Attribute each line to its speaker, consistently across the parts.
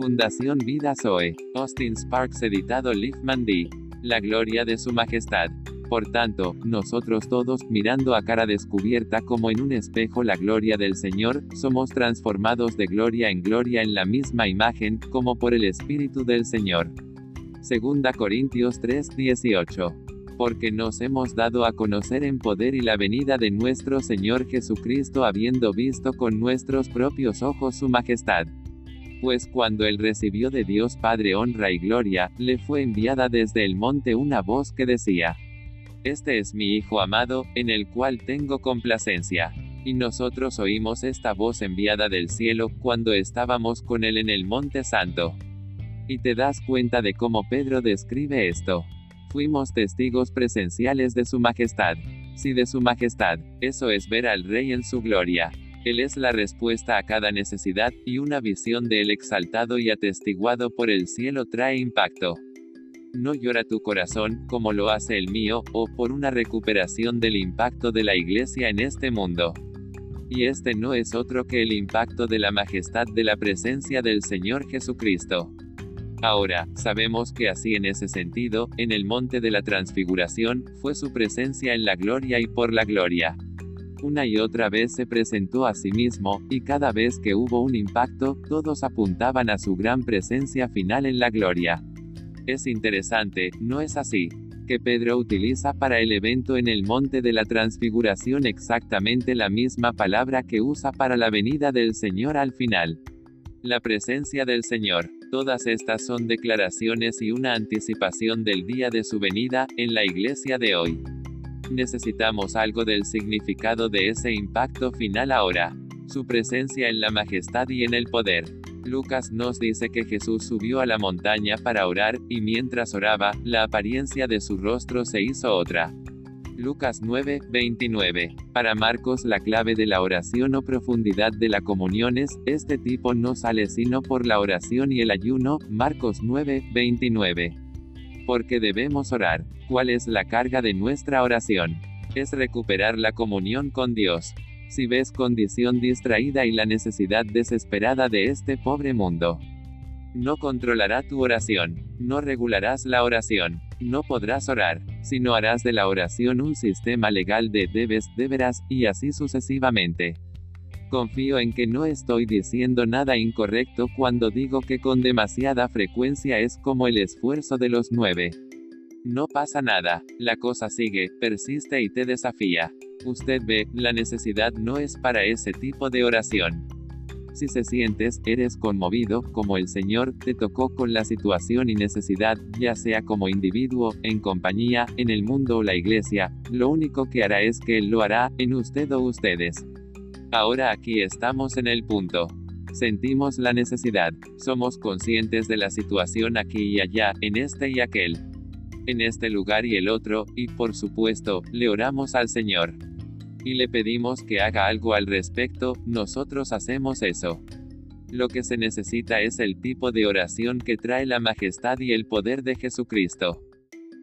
Speaker 1: Fundación Vida Zoe. Austin Sparks editado Liefman D. La gloria de su majestad. Por tanto, nosotros todos, mirando a cara descubierta como en un espejo la gloria del Señor, somos transformados de gloria en gloria en la misma imagen, como por el Espíritu del Señor. Segunda Corintios 3, 18 porque nos hemos dado a conocer en poder y la venida de nuestro Señor Jesucristo habiendo visto con nuestros propios ojos su majestad. Pues cuando él recibió de Dios Padre honra y gloria, le fue enviada desde el monte una voz que decía, Este es mi Hijo amado, en el cual tengo complacencia. Y nosotros oímos esta voz enviada del cielo, cuando estábamos con él en el monte santo. Y te das cuenta de cómo Pedro describe esto. Fuimos testigos presenciales de su majestad. Sí de su majestad, eso es ver al rey en su gloria. Él es la respuesta a cada necesidad, y una visión de él exaltado y atestiguado por el cielo trae impacto. No llora tu corazón, como lo hace el mío, o por una recuperación del impacto de la iglesia en este mundo. Y este no es otro que el impacto de la majestad de la presencia del Señor Jesucristo. Ahora, sabemos que así en ese sentido, en el monte de la transfiguración, fue su presencia en la gloria y por la gloria. Una y otra vez se presentó a sí mismo, y cada vez que hubo un impacto, todos apuntaban a su gran presencia final en la gloria. Es interesante, ¿no es así? que Pedro utiliza para el evento en el monte de la transfiguración exactamente la misma palabra que usa para la venida del Señor al final. La presencia del Señor. Todas estas son declaraciones y una anticipación del día de su venida, en la iglesia de hoy. Necesitamos algo del significado de ese impacto final ahora. Su presencia en la majestad y en el poder. Lucas nos dice que Jesús subió a la montaña para orar, y mientras oraba, la apariencia de su rostro se hizo otra. Lucas 9, 29. Para Marcos la clave de la oración o profundidad de la comunión es, este tipo no sale sino por la oración y el ayuno, Marcos 9, 29. Porque debemos orar. ¿Cuál es la carga de nuestra oración? Es recuperar la comunión con Dios. Si ves condición distraída y la necesidad desesperada de este pobre mundo, no controlará tu oración, no regularás la oración, no podrás orar, sino harás de la oración un sistema legal de debes, deberás, y así sucesivamente. Confío en que no estoy diciendo nada incorrecto cuando digo que con demasiada frecuencia es como el esfuerzo de los nueve. No pasa nada, la cosa sigue, persiste y te desafía. Usted ve, la necesidad no es para ese tipo de oración. Si se sientes, eres conmovido, como el Señor te tocó con la situación y necesidad, ya sea como individuo, en compañía, en el mundo o la iglesia, lo único que hará es que Él lo hará, en usted o ustedes. Ahora aquí estamos en el punto. Sentimos la necesidad, somos conscientes de la situación aquí y allá, en este y aquel. En este lugar y el otro, y por supuesto, le oramos al Señor y le pedimos que haga algo al respecto, nosotros hacemos eso. Lo que se necesita es el tipo de oración que trae la majestad y el poder de Jesucristo.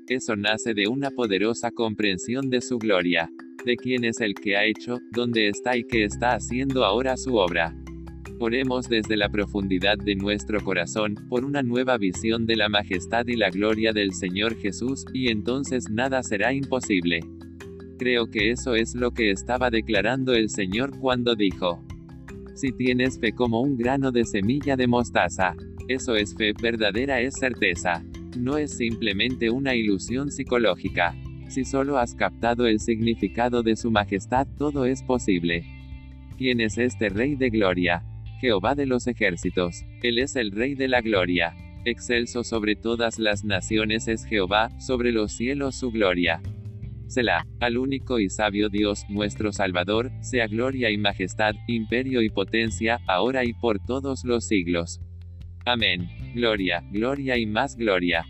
Speaker 1: Eso nace de una poderosa comprensión de su gloria, de quién es el que ha hecho, dónde está y qué está haciendo ahora su obra. Oremos desde la profundidad de nuestro corazón, por una nueva visión de la majestad y la gloria del Señor Jesús, y entonces nada será imposible. Creo que eso es lo que estaba declarando el Señor cuando dijo, si tienes fe como un grano de semilla de mostaza, eso es fe verdadera, es certeza. No es simplemente una ilusión psicológica. Si solo has captado el significado de su majestad, todo es posible. ¿Quién es este Rey de Gloria? Jehová de los ejércitos. Él es el Rey de la Gloria. Excelso sobre todas las naciones es Jehová, sobre los cielos su gloria. Selah, al único y sabio Dios, nuestro Salvador, sea gloria y majestad, imperio y potencia, ahora y por todos los siglos. Amén. Gloria, gloria y más gloria.